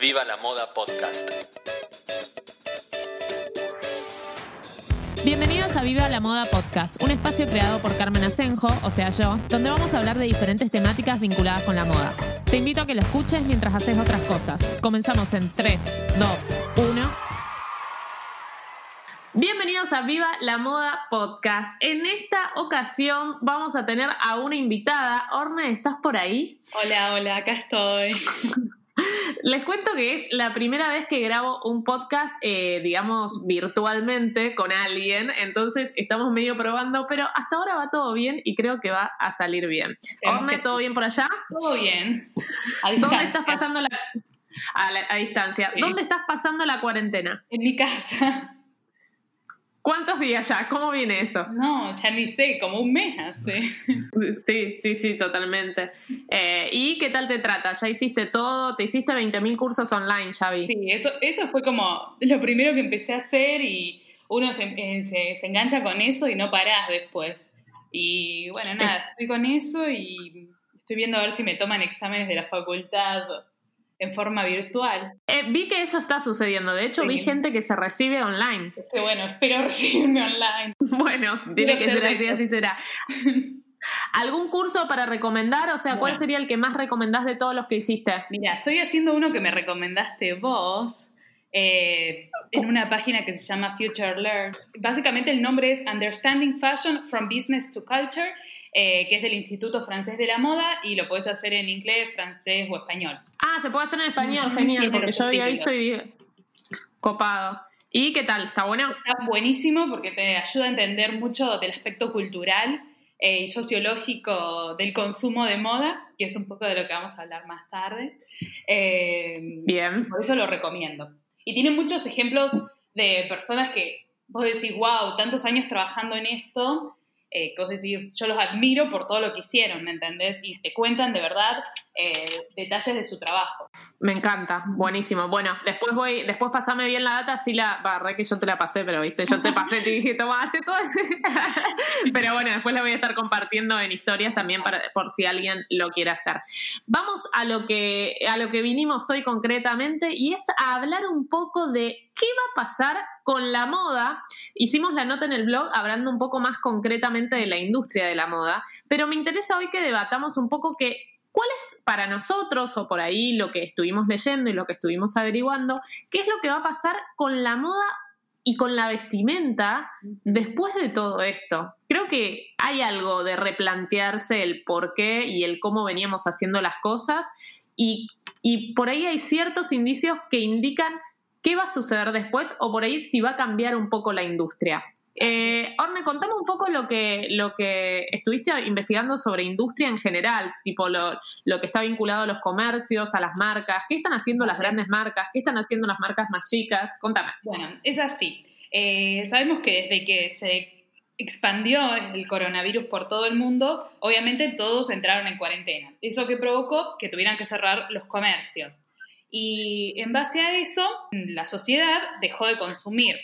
Viva la Moda Podcast. Bienvenidos a Viva la Moda Podcast, un espacio creado por Carmen Asenjo, o sea yo, donde vamos a hablar de diferentes temáticas vinculadas con la moda. Te invito a que lo escuches mientras haces otras cosas. Comenzamos en 3, 2, 1. Bienvenidos a Viva la Moda Podcast. En esta ocasión vamos a tener a una invitada. Orne, ¿estás por ahí? Hola, hola, acá estoy. Les cuento que es la primera vez que grabo un podcast, eh, digamos, virtualmente con alguien, entonces estamos medio probando, pero hasta ahora va todo bien y creo que va a salir bien. Orne, ¿todo bien por allá? Todo bien. ¿Dónde estás pasando la... A, la- a distancia. Sí. ¿Dónde estás pasando la cuarentena? En mi casa. ¿Cuántos días ya? ¿Cómo viene eso? No, ya ni sé, como un mes hace. Sí, sí, sí, totalmente. Eh, ¿Y qué tal te trata? ¿Ya hiciste todo? ¿Te hiciste 20.000 cursos online, ya vi? Sí, eso, eso fue como lo primero que empecé a hacer y uno se, eh, se- se engancha con eso y no parás después. Y bueno, nada, estoy con eso y estoy viendo a ver si me toman exámenes de la facultad en forma virtual. Eh, vi que eso está sucediendo. De hecho, Sí. vi gente que se recibe online. Bueno, espero recibirme online. Bueno, tiene Quiero que ser así, así será. ¿Algún curso para recomendar? O sea, ¿cuál Bueno. sería el que más recomendás de todos los que hiciste? Mira, estoy haciendo uno que me recomendaste vos eh, en una página que se llama Future Learn. Básicamente el nombre es Understanding Fashion from Business to Culture, eh, que es del Instituto Francés de la Moda y lo puedes hacer en inglés, francés o español. Ah, se puede hacer en español, genial, porque yo había visto y dije, copado. ¿Y qué tal? ¿Está bueno? Está buenísimo porque te ayuda a entender mucho del aspecto cultural eh, y sociológico del consumo de moda, que es un poco de lo que vamos a hablar más tarde. Eh, Bien. Por eso lo recomiendo. Y tiene muchos ejemplos de personas que vos decís, wow, tantos años trabajando en esto, eh, que yo los admiro por todo lo que hicieron, ¿me entendés? Y te cuentan de verdad eh, detalles de su trabajo. Me encanta, buenísimo. Bueno, después voy, después pasame bien la data, sí la, barré que yo te la pasé, pero viste, yo te pasé, te dije, toma, hace todo. pero bueno, después la voy a estar compartiendo en historias también para, por si alguien lo quiere hacer. Vamos a lo que, a lo que vinimos hoy concretamente y es a hablar un poco de qué va a pasar con la moda. Hicimos la nota en el blog hablando un poco más concretamente de la industria de la moda, pero me interesa hoy que debatamos un poco que ¿Cuál es para nosotros, o por ahí lo que estuvimos leyendo y lo que estuvimos averiguando, qué es lo que va a pasar con la moda y con la vestimenta después de todo esto? Creo que hay algo de replantearse el por qué y el cómo veníamos haciendo las cosas y, y por ahí hay ciertos indicios que indican qué va a suceder después o por ahí si va a cambiar un poco la industria. Eh, Orne, contame un poco lo que, lo que estuviste investigando sobre industria en general, tipo lo, lo que está vinculado a los comercios, a las marcas, qué están haciendo las grandes marcas, qué están haciendo las marcas más chicas, contame. Bueno, es así. Eh, sabemos que desde que se expandió el coronavirus por todo el mundo, obviamente todos entraron en cuarentena. Eso que provocó que tuvieran que cerrar los comercios. Y en base a eso, la sociedad dejó de consumir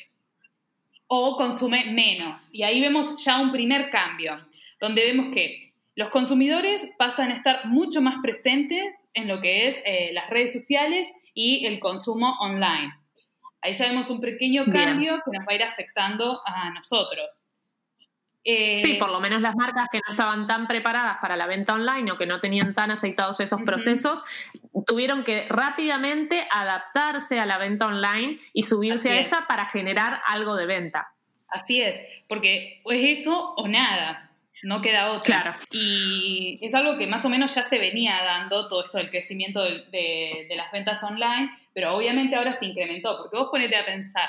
o consume menos. Y ahí vemos ya un primer cambio, donde vemos que los consumidores pasan a estar mucho más presentes en lo que es eh, las redes sociales y el consumo online. Ahí ya vemos un pequeño Bien. cambio que nos va a ir afectando a nosotros. Eh, Sí, por lo menos las marcas que no estaban tan preparadas para la venta online o que no tenían tan aceitados esos procesos, tuvieron que rápidamente adaptarse a la venta online y subirse Así a es. esa para generar algo de venta. Así es, porque o es eso o nada, no queda otra. Claro. Y es algo que más o menos ya se venía dando, todo esto del crecimiento de, de las ventas online, pero obviamente ahora se incrementó, porque vos ponete a pensar,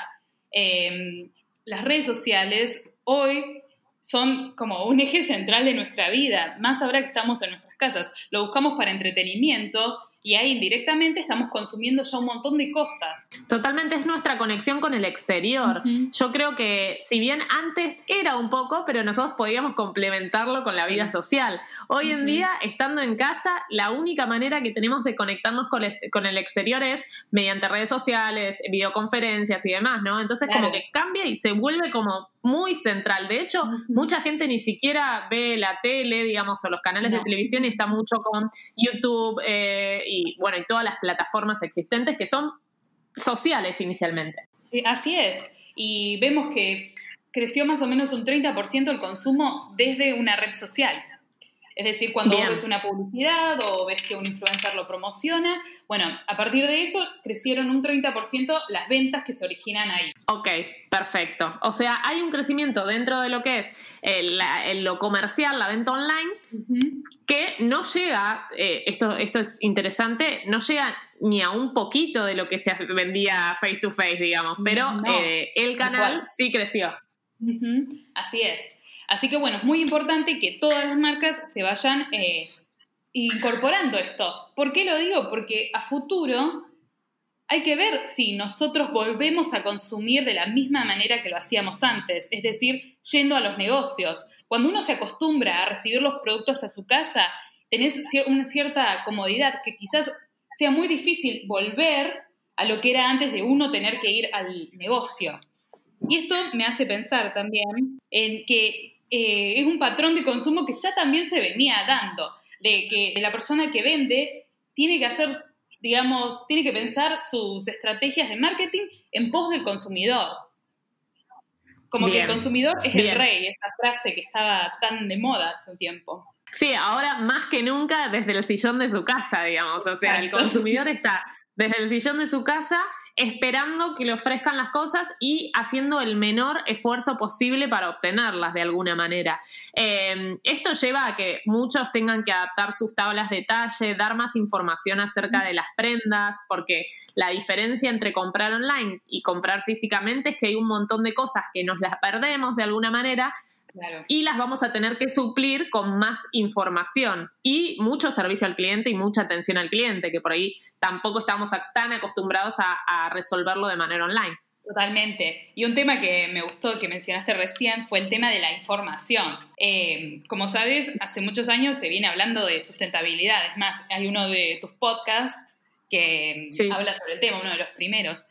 eh, las redes sociales hoy son como un eje central de nuestra vida, más ahora que estamos en nuestras casas, lo buscamos para entretenimiento y ahí indirectamente estamos consumiendo ya un montón de cosas. Totalmente es nuestra conexión con el exterior. Yo creo que si bien antes era un poco, pero nosotros podíamos complementarlo con la vida social. Hoy en día, estando en casa, la única manera que tenemos de conectarnos con, el exterior es mediante redes sociales, videoconferencias y demás, ¿no? Entonces como que cambia y se vuelve como muy central. De hecho, mucha gente ni siquiera ve la tele, digamos, o los canales de televisión y está mucho con YouTube eh, y, bueno, y todas las plataformas existentes que son sociales inicialmente. Así es. Y vemos que creció más o menos un 30% el consumo desde una red social. Es decir, cuando ves una publicidad o ves que un influencer lo promociona, bueno, a partir de eso crecieron un 30% las ventas que se originan ahí. Ok, perfecto. O sea, hay un crecimiento dentro de lo que es lo comercial, la venta online, que no llega, eh, esto, esto es interesante, no llega ni a un poquito de lo que se vendía face to face, digamos, pero eh, el canal sí creció. Así es. Así que bueno, es muy importante que todas las marcas se vayan eh, incorporando esto. ¿Por qué lo digo? Porque a futuro hay que ver si nosotros volvemos a consumir de la misma manera que lo hacíamos antes, es decir, yendo a los negocios. Cuando uno se acostumbra a recibir los productos a su casa, tenés una cierta comodidad que quizás sea muy difícil volver a lo que era antes de uno tener que ir al negocio. Y esto me hace pensar también en que eh, es un patrón de consumo que ya también se venía dando, de que la persona que vende tiene que hacer, digamos, tiene que pensar sus estrategias de marketing en pos del consumidor. Como que el consumidor es el rey, esa frase que estaba tan de moda hace un tiempo. Sí, ahora más que nunca desde el sillón de su casa, digamos. O sea, el consumidor está desde el sillón de su casa esperando que le ofrezcan las cosas y haciendo el menor esfuerzo posible para obtenerlas de alguna manera. Em, esto lleva a que muchos tengan que adaptar sus tablas de talle, dar más información acerca de las prendas, porque la diferencia entre comprar online y comprar físicamente es que hay un montón de cosas que nos las perdemos de alguna manera y las vamos a tener que suplir con más información y mucho servicio al cliente y mucha atención al cliente, que por ahí tampoco estamos tan acostumbrados a, resolverlo de manera online. Totalmente. Y un tema que me gustó que mencionaste recién fue el tema de la información. Eh, como sabes, hace muchos años se viene hablando de sustentabilidad. Es más, hay uno de tus podcasts que habla sobre el tema, uno de los primeros.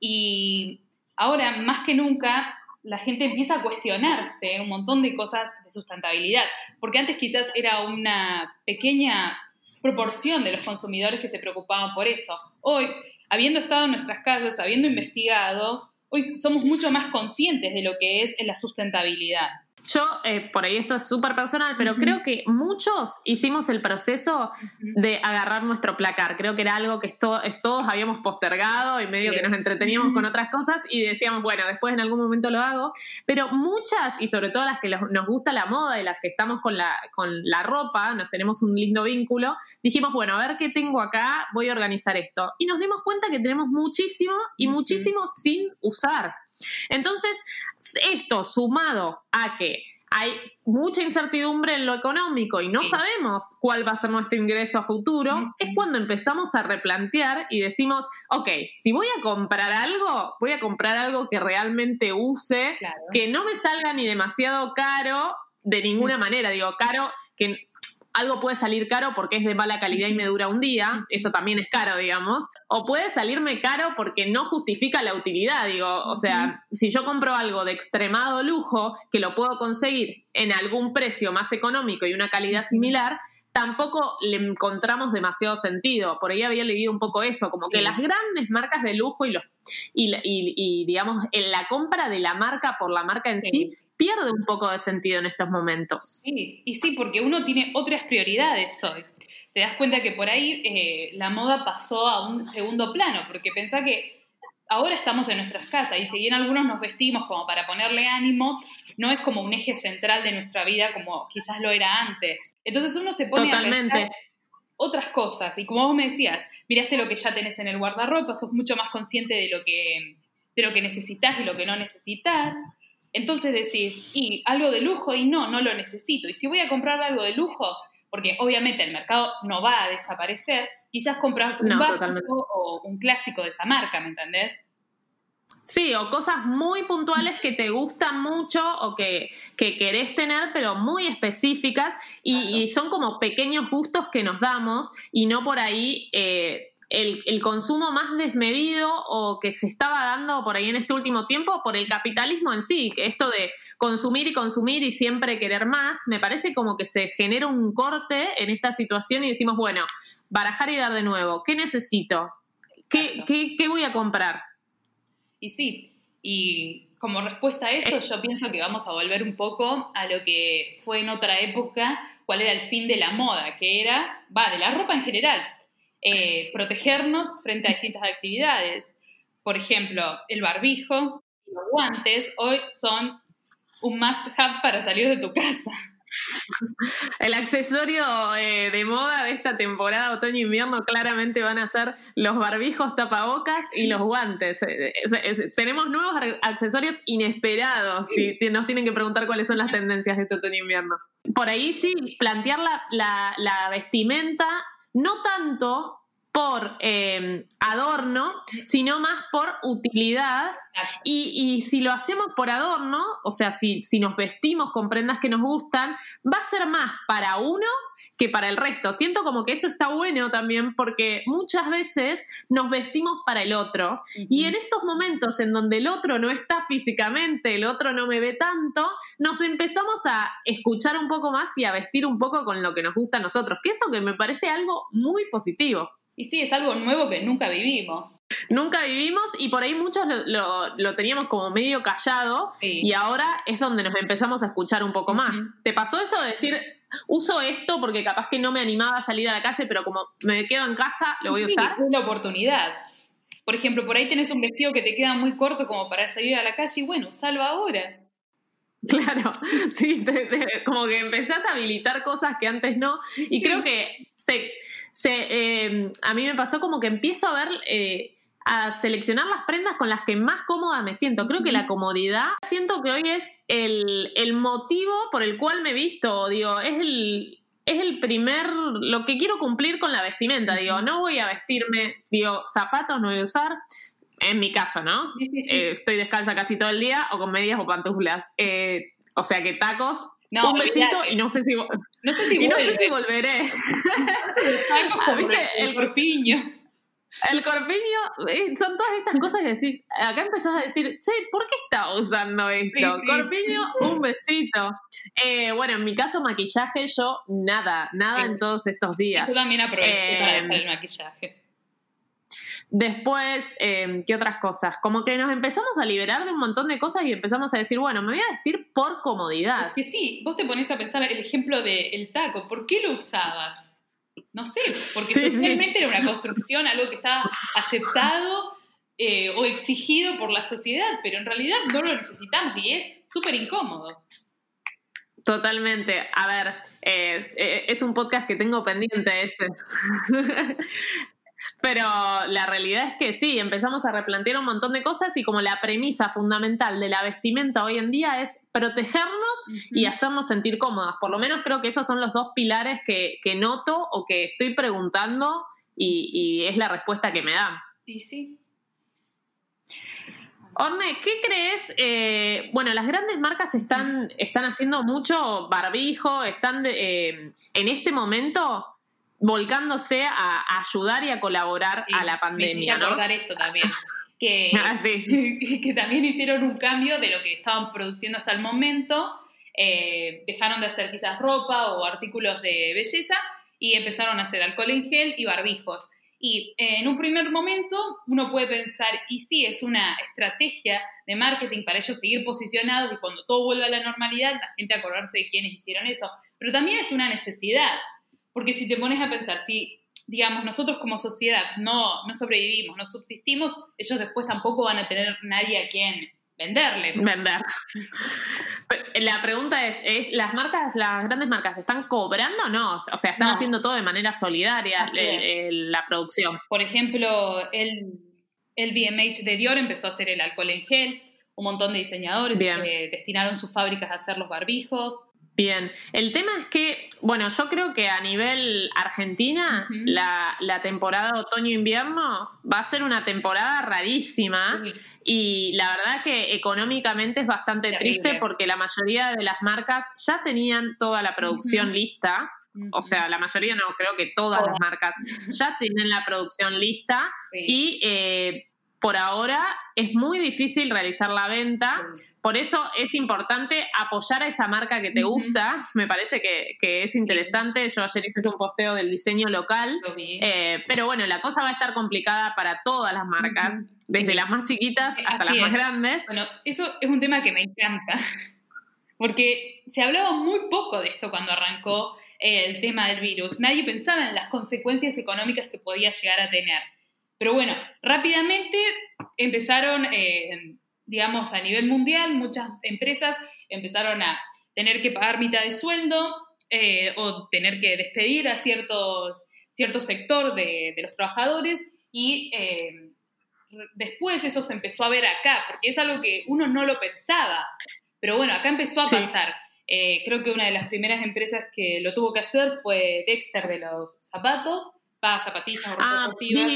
Y ahora, más que nunca, la gente empieza a cuestionarse un montón de cosas de sustentabilidad, porque antes quizás era una pequeña proporción de los consumidores que se preocupaban por eso. Hoy, habiendo estado en nuestras casas, habiendo investigado, hoy somos mucho más conscientes de lo que es la sustentabilidad. Yo, eh, por ahí esto es súper personal, pero creo que muchos hicimos el proceso de agarrar nuestro placar. Creo que era algo que todos habíamos postergado y medio que nos entreteníamos con otras cosas y decíamos, bueno, después en algún momento lo hago. Pero muchas, y sobre todo las que nos gusta la moda y las que estamos con la, con la ropa, nos tenemos un lindo vínculo, dijimos, bueno, a ver qué tengo acá, voy a organizar esto. Y nos dimos cuenta que tenemos muchísimo y muchísimo sin usar. Entonces, esto sumado a que hay mucha incertidumbre en lo económico y no sabemos cuál va a ser nuestro ingreso a futuro, es cuando empezamos a replantear y decimos, ok, si voy a comprar algo, voy a comprar algo que realmente use, que no me salga ni demasiado caro de ninguna manera, digo, caro, que algo puede salir caro porque es de mala calidad y me dura un día, eso también es caro, digamos, o puede salirme caro porque no justifica la utilidad, digo, o sea, si yo compro algo de extremado lujo que lo puedo conseguir en algún precio más económico y una calidad similar, tampoco le encontramos demasiado sentido. Por ahí había leído un poco eso, como que las grandes marcas de lujo y los y, y, digamos en la compra de la marca por la marca en sí pierde un poco de sentido en estos momentos. Sí, y sí, porque uno tiene otras prioridades hoy. Te das cuenta que por ahí eh, la moda pasó a un segundo plano, porque pensá que ahora estamos en nuestras casas y si bien algunos nos vestimos como para ponerle ánimo, no es como un eje central de nuestra vida como quizás lo era antes. Entonces uno se pone a pensar otras cosas y como vos me decías, miraste lo que ya tenés en el guardarropa, sos mucho más consciente de lo que de lo que necesitas y lo que no necesitas. Entonces decís, y algo de lujo, y no, no lo necesito. Y si voy a comprar algo de lujo, porque obviamente el mercado no va a desaparecer, quizás compras un No, básico totalmente. o un clásico de esa marca, ¿me entendés? Sí, o cosas muy puntuales que te gustan mucho o que, que querés tener, pero muy específicas y, Claro. y son como pequeños gustos que nos damos y no por ahí eh, el, el consumo más desmedido o que se estaba dando por ahí en este último tiempo por el capitalismo en sí, que esto de consumir y consumir y siempre querer más, me parece como que se genera un corte en esta situación y decimos, bueno, barajar y dar de nuevo, ¿qué necesito? ¿Qué, qué, qué voy a comprar? Y sí, y como respuesta a eso, yo pienso que vamos a volver un poco a lo que fue en otra época, cuál era el fin de la moda, que era, va, de la ropa en general, eh, protegernos frente a distintas actividades. Por ejemplo, el barbijo y los guantes hoy son un must have para salir de tu casa. El accesorio eh, de moda de esta temporada otoño-invierno claramente van a ser los barbijos tapabocas y los guantes. Eh, tenemos nuevos accesorios inesperados si ti- nos tienen que preguntar cuáles son las tendencias de este otoño-invierno. Por ahí sí, plantear la, la- la vestimenta no tanto por eh, adorno, sino más por utilidad y, y si lo hacemos por adorno, o sea, si, si nos vestimos con prendas que nos gustan, va a ser más para uno que para el resto. Siento como que eso está bueno también porque muchas veces nos vestimos para el otro y en estos momentos en donde el otro no está físicamente, el otro no me ve tanto, nos empezamos a escuchar un poco más y a vestir un poco con lo que nos gusta a nosotros, que eso que me parece algo muy positivo. Y sí, es algo nuevo que nunca vivimos. Nunca vivimos y por ahí muchos lo, lo- lo teníamos como medio callado Sí. y ahora es donde nos empezamos a escuchar un poco más. ¿Te pasó eso de decir, uso esto porque capaz que no me animaba a salir a la calle, pero como me quedo en casa, lo voy a Sí, usar? Es la oportunidad. Por ejemplo, por ahí tenés un vestido que te queda muy corto como para salir a la calle y bueno, usalo ahora. Claro, sí, te- te- como que empezás a habilitar cosas que antes no. Y creo que se, se, eh, a mí me pasó como que empiezo a ver, eh, a seleccionar las prendas con las que más cómoda me siento. Creo que la comodidad, siento que hoy es el, el motivo por el cual me he visto, digo, es el... Es el primer, lo que quiero cumplir con la vestimenta, digo, no voy a vestirme, digo, zapatos no voy a usar, en mi caso, ¿no? Sí, sí, sí. Eh, estoy descalza casi todo el día o con medias o pantuflas. Eh, o sea que tacos, No, un besito y no sé si, No sé si y no sé si volveré. Algo como ¿viste? el, corpiño. El corpiño, eh, son todas estas cosas que decís, acá empezás a decir, che, ¿por qué está usando esto? Sí, sí. Corpiño, un besito. Eh, bueno, en mi caso, maquillaje, yo nada, nada en todos estos días. Yo también aproveché Eh, para dejar el maquillaje. Después, eh, ¿qué otras cosas? Como que nos empezamos a liberar de un montón de cosas y empezamos a decir, bueno, me voy a vestir por comodidad. Que sí, vos te pones a pensar el ejemplo del taco. ¿Por qué lo usabas? No sé, porque Sí, sí. socialmente era una construcción, algo que estaba aceptado eh, o exigido por la sociedad, pero en realidad no lo necesitamos y es súper incómodo. Totalmente. A ver, es, eh, es un podcast que tengo pendiente ese. Pero la realidad es que sí, empezamos a replantear un montón de cosas y como la premisa fundamental de la vestimenta hoy en día es protegernos y hacernos sentir cómodas. Por lo menos creo que esos son los dos pilares que, que noto o que estoy preguntando y, y es la respuesta que me dan. Y sí. Orne, ¿qué crees? Eh, bueno, las grandes marcas están, están haciendo mucho barbijo, están de- eh, en este momento volcándose a, ayudar y a colaborar Sí, a la Me pandemia, hiciste ¿no? eso también. Que, Ah, sí. que, que también hicieron un cambio de lo que estaban produciendo hasta el momento. eh, dejaron de hacer quizás ropa o artículos de belleza y empezaron a hacer alcohol en gel y barbijos. Y eh, en un primer momento uno puede pensar, y sí, es una estrategia de marketing para ellos seguir posicionados y cuando todo vuelva a la normalidad, la gente acordarse de quiénes hicieron eso. Pero también es una necesidad, porque si te pones a pensar, si digamos, nosotros como sociedad no, no sobrevivimos, no subsistimos, ellos después tampoco van a tener nadie a quien venderle. Vender. La pregunta es, ¿es- ¿las marcas, las grandes marcas, están cobrando o no? O sea, están No. haciendo todo de manera solidaria el- el- la producción. Por ejemplo, el, el VMH de Dior empezó a hacer el alcohol en gel, un montón de diseñadores destinaron sus fábricas a hacer los barbijos. Bien, el tema es que, bueno, yo creo que a nivel Argentina, la, la temporada otoño-invierno va a ser una temporada rarísima y la verdad que económicamente es bastante Terrible. triste porque la mayoría de las marcas ya tenían toda la producción lista, o sea, la mayoría no, creo que todas Todas. las marcas ya tienen la producción lista Sí. y eh, por ahora es muy difícil realizar la venta. Por eso es importante apoyar a esa marca que te gusta. Me parece que, que es interesante. Yo ayer hice un posteo del diseño local. Eh, pero bueno, la cosa va a estar complicada para todas las marcas, desde Sí. las más chiquitas Sí, hasta así las más es. grandes. Bueno, eso es un tema que me encanta, porque se hablaba muy poco de esto cuando arrancó eh, el tema del virus. Nadie pensaba en las consecuencias económicas que podía llegar a tener. Pero bueno, rápidamente empezaron, eh, digamos, a nivel mundial, muchas empresas empezaron a tener que pagar mitad de sueldo eh, o tener que despedir a ciertos, cierto sector de, de los trabajadores y... eh, después eso se empezó a ver acá, porque es algo que uno no lo pensaba. Pero bueno, acá empezó a Sí. pasar. Eh, creo que una de las primeras empresas que lo tuvo que hacer fue Dexter de los zapatos, para zapatillas Ah, deportiva.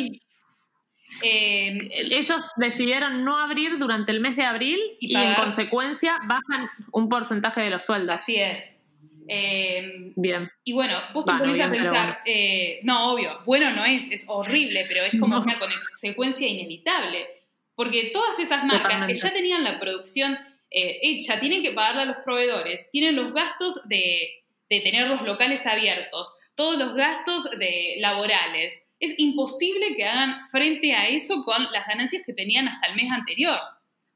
Eh, Ellos decidieron no abrir durante el mes de abril Y y, en consecuencia bajan un porcentaje de los sueldos. así es. Eh, Bien. y bueno, vos te Bueno, ponés a pensar, bueno. eh, no, obvio, bueno no es, es horrible, pero es como No. una consecuencia inevitable. Porque todas esas marcas Totalmente. que ya tenían la producción hecha, tienen que pagarle a los proveedores, tienen los gastos de, de tener los locales abiertos, todos los gastos de, laborales. Es imposible que hagan frente a eso con las ganancias que tenían hasta el mes anterior.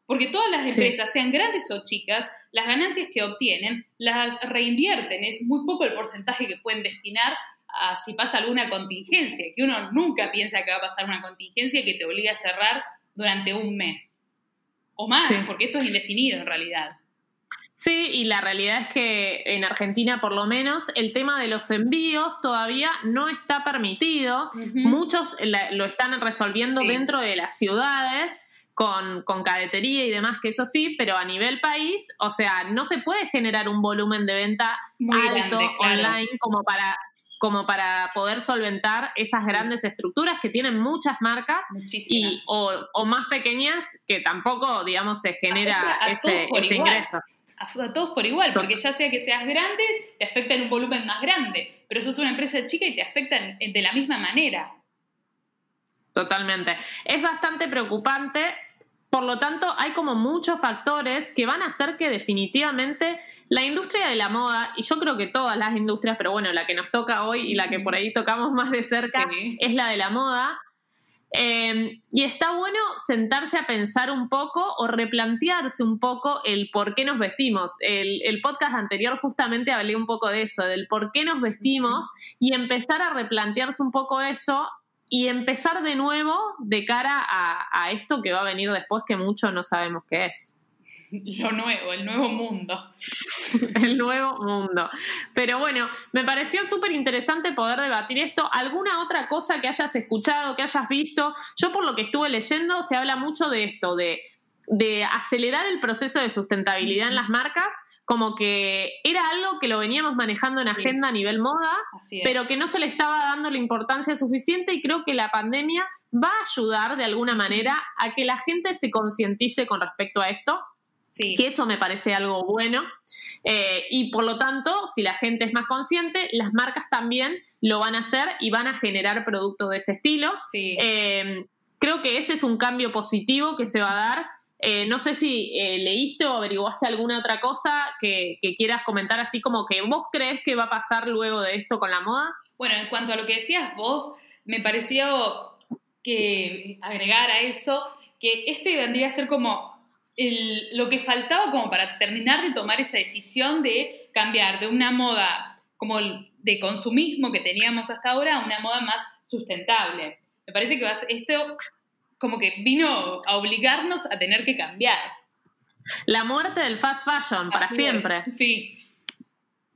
Porque todas las Sí. empresas, sean grandes o chicas, las ganancias que obtienen las reinvierten. Es muy poco el porcentaje que pueden destinar a si pasa alguna contingencia, que uno nunca piensa que va a pasar una contingencia que te obliga a cerrar durante un mes. O más, Sí. porque esto es indefinido en realidad. Sí, y la realidad es que en Argentina, por lo menos, el tema de los envíos todavía no está permitido. Muchos la- lo están resolviendo Sí. dentro de las ciudades. Con, con cadetería y demás, que eso sí, pero a nivel país, o sea, no se puede generar un volumen de venta Muy alto grande, claro. online como para, como para poder solventar esas grandes estructuras que tienen muchas marcas Muchísimas. y o, o más pequeñas que tampoco, digamos, se genera a ese, ese ingreso. A todos por igual, porque ya sea que seas grande, te afecta en un volumen más grande, pero sos una empresa chica y te afectan de la misma manera. Totalmente. Es bastante preocupante. Por lo tanto, hay como muchos factores que van a hacer que definitivamente la industria de la moda, y yo creo que todas las industrias, pero bueno, la que nos toca hoy y la que por ahí tocamos más de cerca, Sí. es la de la moda. Eh, y está bueno sentarse a pensar un poco o replantearse un poco el por qué nos vestimos. El, el podcast anterior justamente hablé un poco de eso, del por qué nos vestimos y empezar a replantearse un poco eso y empezar de nuevo de cara a, a esto que va a venir después que mucho no sabemos qué es. Lo nuevo, el nuevo mundo. el nuevo mundo. Pero bueno, me pareció súper interesante poder debatir esto. ¿Alguna otra cosa que hayas escuchado, que hayas visto? Yo por lo que estuve leyendo se habla mucho de esto, de, de acelerar el proceso de sustentabilidad en las marcas, como que era algo que lo veníamos manejando en Sí. agenda a nivel moda, pero que no se le estaba dando la importancia suficiente y creo que la pandemia va a ayudar de alguna manera a que la gente se concientice con respecto a esto sí. que eso me parece algo bueno. Eh, y por lo tanto, si la gente es más consciente, las marcas también lo van a hacer y van a generar productos de ese estilo. sí. Eh, creo que ese es un cambio positivo que se va a dar. Eh, no sé si leíste o averiguaste alguna otra cosa que, que quieras comentar, así como que vos crees que va a pasar luego de esto con la moda. Bueno, en cuanto a lo que decías vos, me pareció que agregar a eso que este vendría a ser como el- lo que faltaba como para terminar de tomar esa decisión de cambiar de una moda como el de consumismo que teníamos hasta ahora a una moda más sustentable. Me parece que esto como que vino a obligarnos a tener que cambiar. La muerte del fast fashion para Así es, siempre. Sí.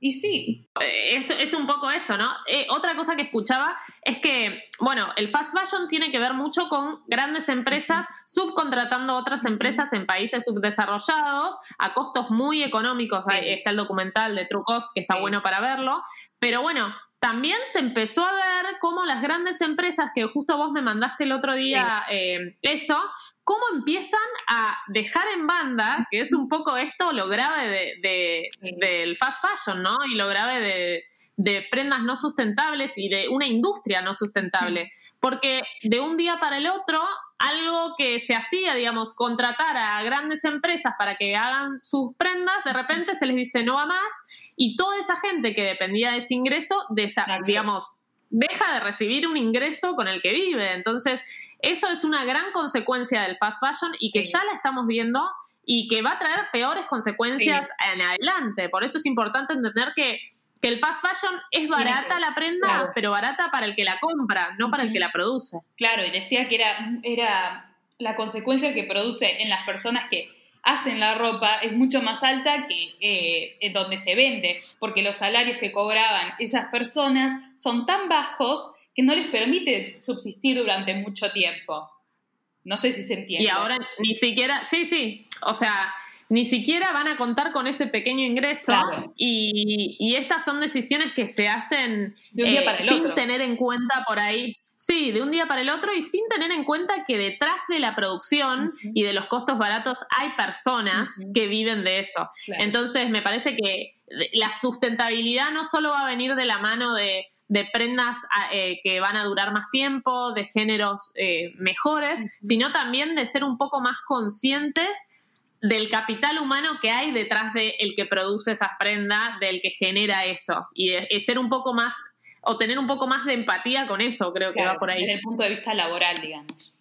Y sí. Eh, Es, es un poco eso, ¿no? Eh, otra cosa que escuchaba es que, bueno, el fast fashion tiene que ver mucho con grandes empresas subcontratando otras empresas en países subdesarrollados a costos muy económicos. Ahí está el documental de True Cost, que está Sí. bueno para verlo. Pero bueno, también se empezó a ver cómo las grandes empresas, que justo vos me mandaste el otro día eh, eso, cómo empiezan a dejar en banda, que es un poco esto lo grave de, de- del fast fashion, ¿no? Y lo grave de, de prendas no sustentables y de una industria no sustentable. Porque de un día para el otro, algo que se hacía, digamos, contratar a grandes empresas para que hagan sus prendas, de repente se les dice no va más y toda esa gente que dependía de ese ingreso, Exacto. digamos, deja de recibir un ingreso con el que vive. Entonces, eso es una gran consecuencia del fast fashion y que Sí. ya la estamos viendo y que va a traer peores consecuencias en adelante. Por eso es importante entender que, que el fast fashion es barata la prenda, claro. pero barata para el que la compra, no para el que la produce. Claro, y decía que era, era la consecuencia que produce en las personas que hacen la ropa es mucho más alta que eh, en donde se vende, porque los salarios que cobraban esas personas son tan bajos que no les permite subsistir durante mucho tiempo. No sé si se entiende. Y ahora ni siquiera, sí, sí, o sea, ni siquiera van a contar con ese pequeño ingreso Claro. y, y estas son decisiones que se hacen eh, sin otro. tener en cuenta por ahí. Sí, de un día para el otro y sin tener en cuenta que detrás de la producción y de los costos baratos hay personas que viven de eso. Claro. Entonces, me parece que la sustentabilidad no solo va a venir de la mano de, de prendas ah, eh, que van a durar más tiempo, de géneros eh, mejores, sino también de ser un poco más conscientes del capital humano que hay detrás de el que produce esas prendas, del que genera eso, y de- de ser un poco más, o tener un poco más de empatía con eso, creo que va por ahí. Desde el punto de vista laboral, digamos.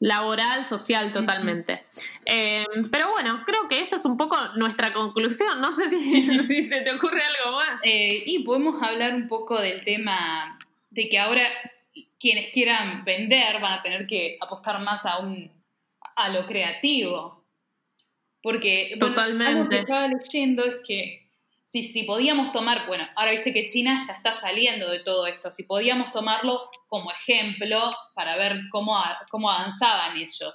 Laboral, social, totalmente. Eh, pero bueno, creo que eso es un poco nuestra conclusión. No sé si, si se te ocurre algo más. Eh, y podemos hablar un poco del tema de que ahora quienes quieran vender van a tener que apostar más a un a lo creativo. Porque bueno, Totalmente. algo que estaba leyendo es que si, si podíamos tomar, bueno, ahora viste que China ya está saliendo de todo esto, si podíamos tomarlo como ejemplo para ver cómo, cómo avanzaban ellos.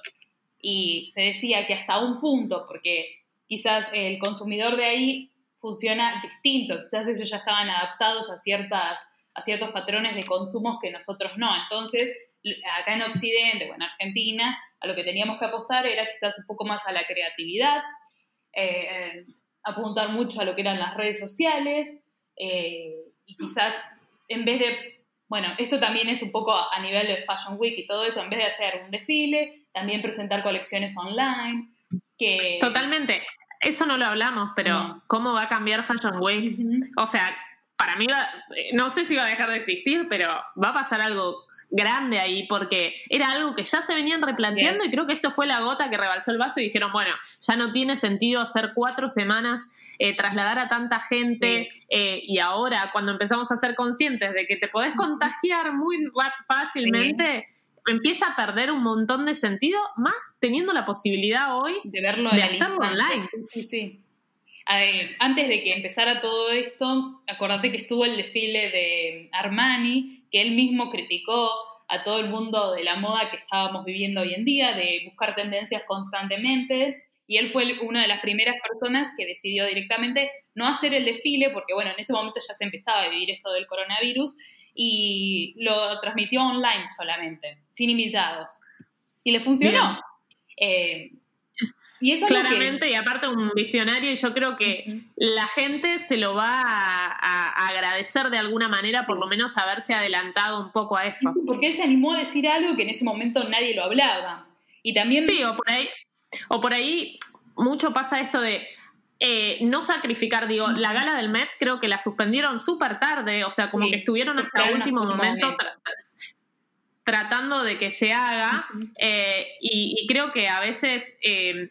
Y se decía que hasta un punto, porque quizás el consumidor de ahí funciona distinto, quizás ellos ya estaban adaptados a, ciertas, a ciertos patrones de consumos que nosotros no. Entonces, acá en Occidente o en Argentina, a lo que teníamos que apostar era quizás un poco más a la creatividad, eh, apuntar mucho a lo que eran las redes sociales eh, y quizás en vez de, bueno, esto también es un poco a nivel de Fashion Week y todo eso, en vez de hacer un desfile, también presentar colecciones online, que... Totalmente. Eso no lo hablamos, pero No. ¿cómo va a cambiar Fashion Week? Ujú. O sea, para mí, va- eh, no sé si va a dejar de existir, pero va a pasar algo grande ahí porque era algo que ya se venían replanteando Yes. y creo que esto fue la gota que rebalsó el vaso y dijeron, bueno, ya no tiene sentido hacer cuatro semanas, eh, trasladar a tanta gente eh, y ahora cuando empezamos a ser conscientes de que te podés contagiar muy fácilmente, empieza a perder un montón de sentido, más teniendo la posibilidad hoy de verlo de hacerlo online. Sí, sí. Eh, antes de que empezara todo esto, acordate que estuvo el desfile de Armani, que él mismo criticó a todo el mundo de la moda que estábamos viviendo hoy en día, de buscar tendencias constantemente, y él fue una de las primeras personas que decidió directamente no hacer el desfile, porque bueno, en ese momento ya se empezaba a vivir esto del coronavirus, y lo transmitió online solamente, sin invitados. Y le funcionó. Eh, y eso es lo que- Claramente, y aparte un visionario, y yo creo que la gente se lo va a, agradecer de alguna manera, por lo menos haberse adelantado un poco a eso. sí, porque él se animó a decir algo que en ese momento nadie lo hablaba. Y también Sí, o por ahí, o por ahí mucho pasa esto de eh, no sacrificar, digo, la gala del Met creo que la suspendieron súper tarde, o sea, como Sí, que estuvieron hasta esperaron último momento momento. tra- tratando de que se haga, eh, y, y creo que a veces eh,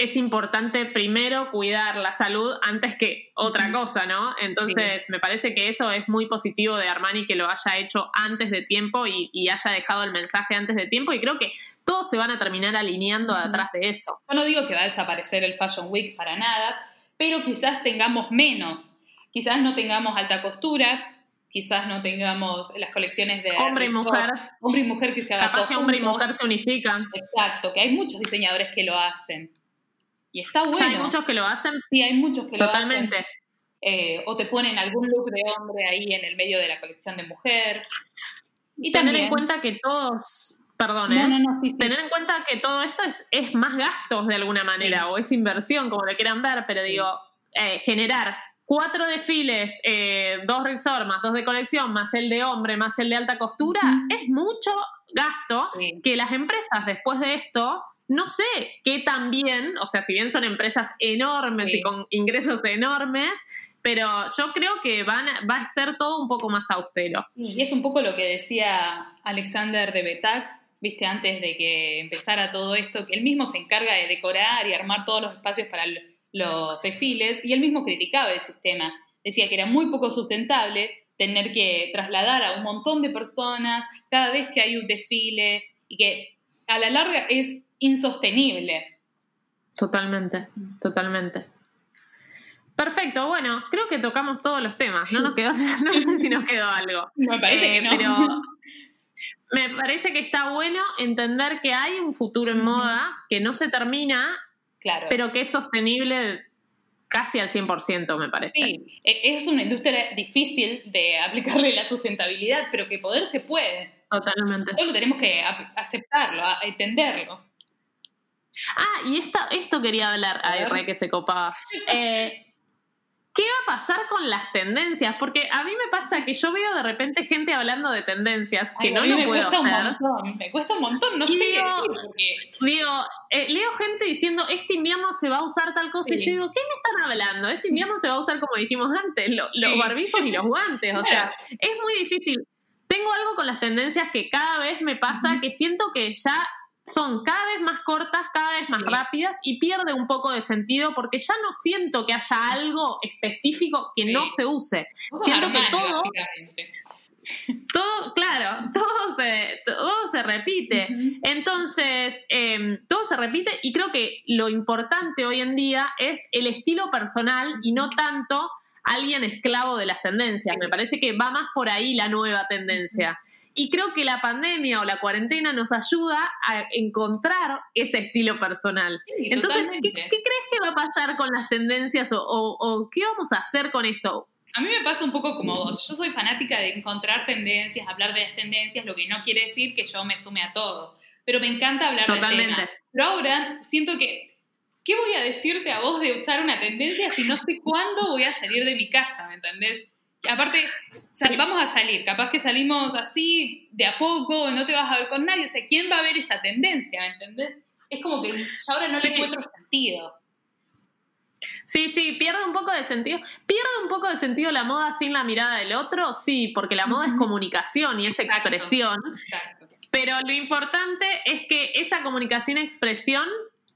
es importante primero cuidar la salud antes que otra cosa, ¿no? Entonces, me parece que eso es muy positivo de Armani que lo haya hecho antes de tiempo y, y haya dejado el mensaje antes de tiempo, y creo que todos se van a terminar alineando atrás de eso. yo no digo que va a desaparecer el Fashion Week para nada, pero quizás tengamos menos quizás no tengamos alta costura, quizás no tengamos las colecciones de hombre y mujer. Hombre y mujer que se haga Capaz que hombre y mujer se unifican. Exacto, que hay muchos diseñadores que lo hacen. Y está bueno. ¿Ya hay muchos que lo hacen? Sí, hay muchos que Totalmente. lo hacen. Eh, o te ponen algún look de hombre ahí en el medio de la colección de mujer. Y tener en cuenta que todos, perdón, No, ¿eh? no, no, sí, sí. tener en cuenta que todo esto es, es más gastos de alguna manera Sí. o es inversión, como lo quieran ver, pero digo, eh, generar cuatro desfiles, eh, dos Rexor más dos de colección, más el de hombre, más el de alta costura, es mucho gasto que las empresas después de esto, no sé qué tan bien, o sea, si bien son empresas enormes Sí. y con ingresos enormes, pero yo creo que van a- va a ser todo un poco más austero. Y es un poco lo que decía Alexander de Betac, viste, antes de que empezara todo esto, que él mismo se encarga de decorar y armar todos los espacios para los desfiles, y él mismo criticaba el sistema. Decía que era muy poco sustentable tener que trasladar a un montón de personas cada vez que hay un desfile, y que a la larga es insostenible. Totalmente, totalmente. Perfecto, bueno, creo que tocamos todos los temas. No nos quedó, no sé si nos quedó algo. Me parece Eh, que no. Pero me parece que está bueno entender que hay un futuro en moda que no se termina, claro. pero que es sostenible casi al 100%, me parece. Sí, e- es una industria difícil de aplicarle la sustentabilidad, pero que poder se puede. Totalmente. Solo tenemos que aceptarlo, entenderlo. Ah, y esta, esto quería hablar. A Ay, re que se copaba. Eh, ¿Qué va a pasar con las tendencias? Porque a mí me pasa que yo veo de repente gente hablando de tendencias que Ay, no lo me puedo cuesta hacer. un montón, me cuesta un montón, no Y sé qué digo- decir, porque Digo, eh, leo gente diciendo, este invierno se va a usar tal cosa, y yo digo, ¿qué me están hablando? Este invierno se va a usar como dijimos antes, lo- los Sí. barbijos y los guantes, o sea, es muy difícil. Tengo algo con las tendencias que cada vez me pasa, que siento que ya son cada vez más cortas, cada vez más Sí. rápidas y pierde un poco de sentido porque ya no siento que haya algo específico que Sí. no se use. Siento que todo-. Todo, claro, todo se, todo se repite. Entonces, eh, todo se repite y creo que lo importante hoy en día es el estilo personal y no tanto alguien esclavo de las tendencias. Me parece que va más por ahí la nueva tendencia. Y creo que la pandemia o la cuarentena nos ayuda a encontrar ese estilo personal. Sí, Entonces, ¿qué, crees que va a pasar con las tendencias o, o- o qué vamos a hacer con esto? A mí me pasa un poco como vos. Yo soy fanática de encontrar tendencias, hablar de las tendencias, lo que no quiere decir que yo me sume a todo. Pero me encanta hablar Totalmente. tema. Pero ahora siento que, ¿qué voy a decirte a vos de usar una tendencia si no sé cuándo voy a salir de mi casa? ¿Me entendés? Aparte, vamos a salir, capaz que salimos así de a poco, no te vas a ver con nadie. O sea, ¿quién va a ver esa tendencia? ¿Me entendés? Es como que ya ahora no Sí. le encuentro sentido. Sí, sí, pierde un poco de sentido. ¿Pierde un poco de sentido la moda sin la mirada del otro? Sí, porque la moda es comunicación y es Exacto. expresión. Exacto. Pero lo importante es que esa comunicación y expresión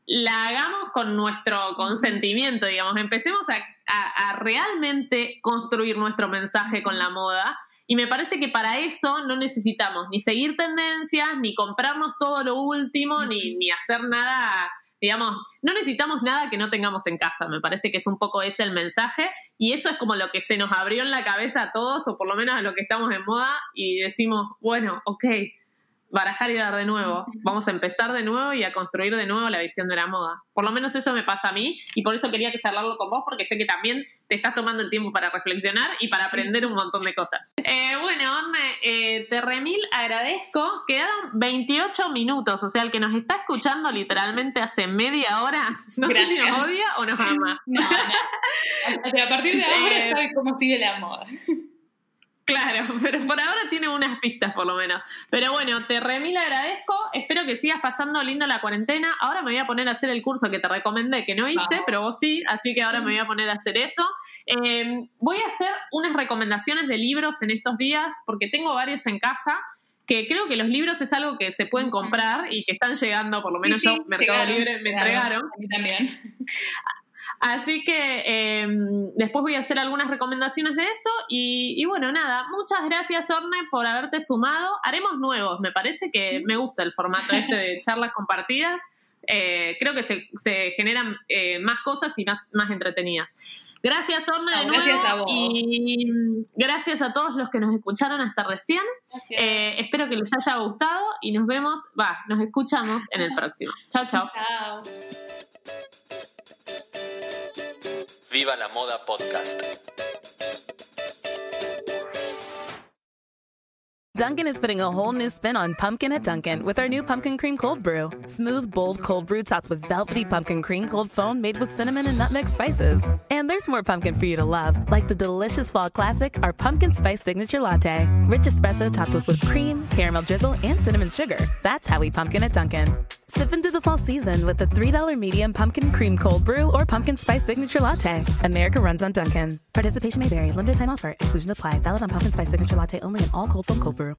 la hagamos con nuestro consentimiento, digamos. Empecemos a, a- a realmente construir nuestro mensaje con la moda. Y me parece que para eso no necesitamos ni seguir tendencias, ni comprarnos todo lo último, ni, ni hacer nada, digamos, no necesitamos nada que no tengamos en casa. Me parece que es un poco ese el mensaje. Y eso es como lo que se nos abrió en la cabeza a todos, o por lo menos a los que estamos en moda, y decimos, bueno, ok, barajar y dar de nuevo. Vamos a empezar de nuevo y a construir de nuevo la visión de la moda. Por lo menos eso me pasa a mí y por eso quería que charlarlo con vos porque sé que también te estás tomando el tiempo para reflexionar y para aprender un montón de cosas. Eh, bueno, Orne, eh, te remil agradezco. Quedaron 28 minutos, o sea, el que nos está escuchando literalmente hace media hora, no sé si nos odia o nos ama. No, no. A partir de ahora Eh, sabe cómo sigue la moda. Claro, pero por ahora tiene unas pistas por lo menos. Pero bueno, te remil agradezco. Espero que sigas pasando lindo la cuarentena. Ahora me voy a poner a hacer el curso que te recomendé, que no hice, pero vos sí, así que ahora me voy a poner a hacer eso. Eh, voy a hacer unas recomendaciones de libros en estos días, porque tengo varios en casa. Que creo que los libros es algo que se pueden comprar y que están llegando, por lo menos Sí, sí, yo, Mercado llegaron, Libre, me llegaron. entregaron. A mí también. Así que eh, después voy a hacer algunas recomendaciones de eso. Y, y bueno, nada, muchas gracias, Orne, por haberte sumado. Haremos nuevos, me parece que me gusta el formato este de charlas compartidas. eh, creo que se, se generan eh, más cosas y más, más entretenidas. Gracias, Orna, de nuevo. gracias a vos. Y gracias a todos los que nos escucharon hasta recién. Eh, espero que les haya gustado y nos vemos, va, nos escuchamos en el próximo. Chao, chao. Chao. Viva la Moda Podcast. Dunkin' is putting a whole new spin on pumpkin at Dunkin' with our new pumpkin cream cold brew. Smooth, bold cold brew topped with velvety pumpkin cream cold foam made with cinnamon and nutmeg spices. And there's more pumpkin for you to love, like the delicious fall classic, our pumpkin spice signature latte. Rich espresso topped with whipped cream, caramel drizzle, and cinnamon sugar. That's how we pumpkin at Dunkin'. Sip into the fall season with the $3 medium pumpkin cream cold brew or pumpkin spice signature latte. America runs on Dunkin'. Participation may vary. Limited time offer. Exclusions apply. Valid on pumpkin spice signature latte only in all cold foam cold brew.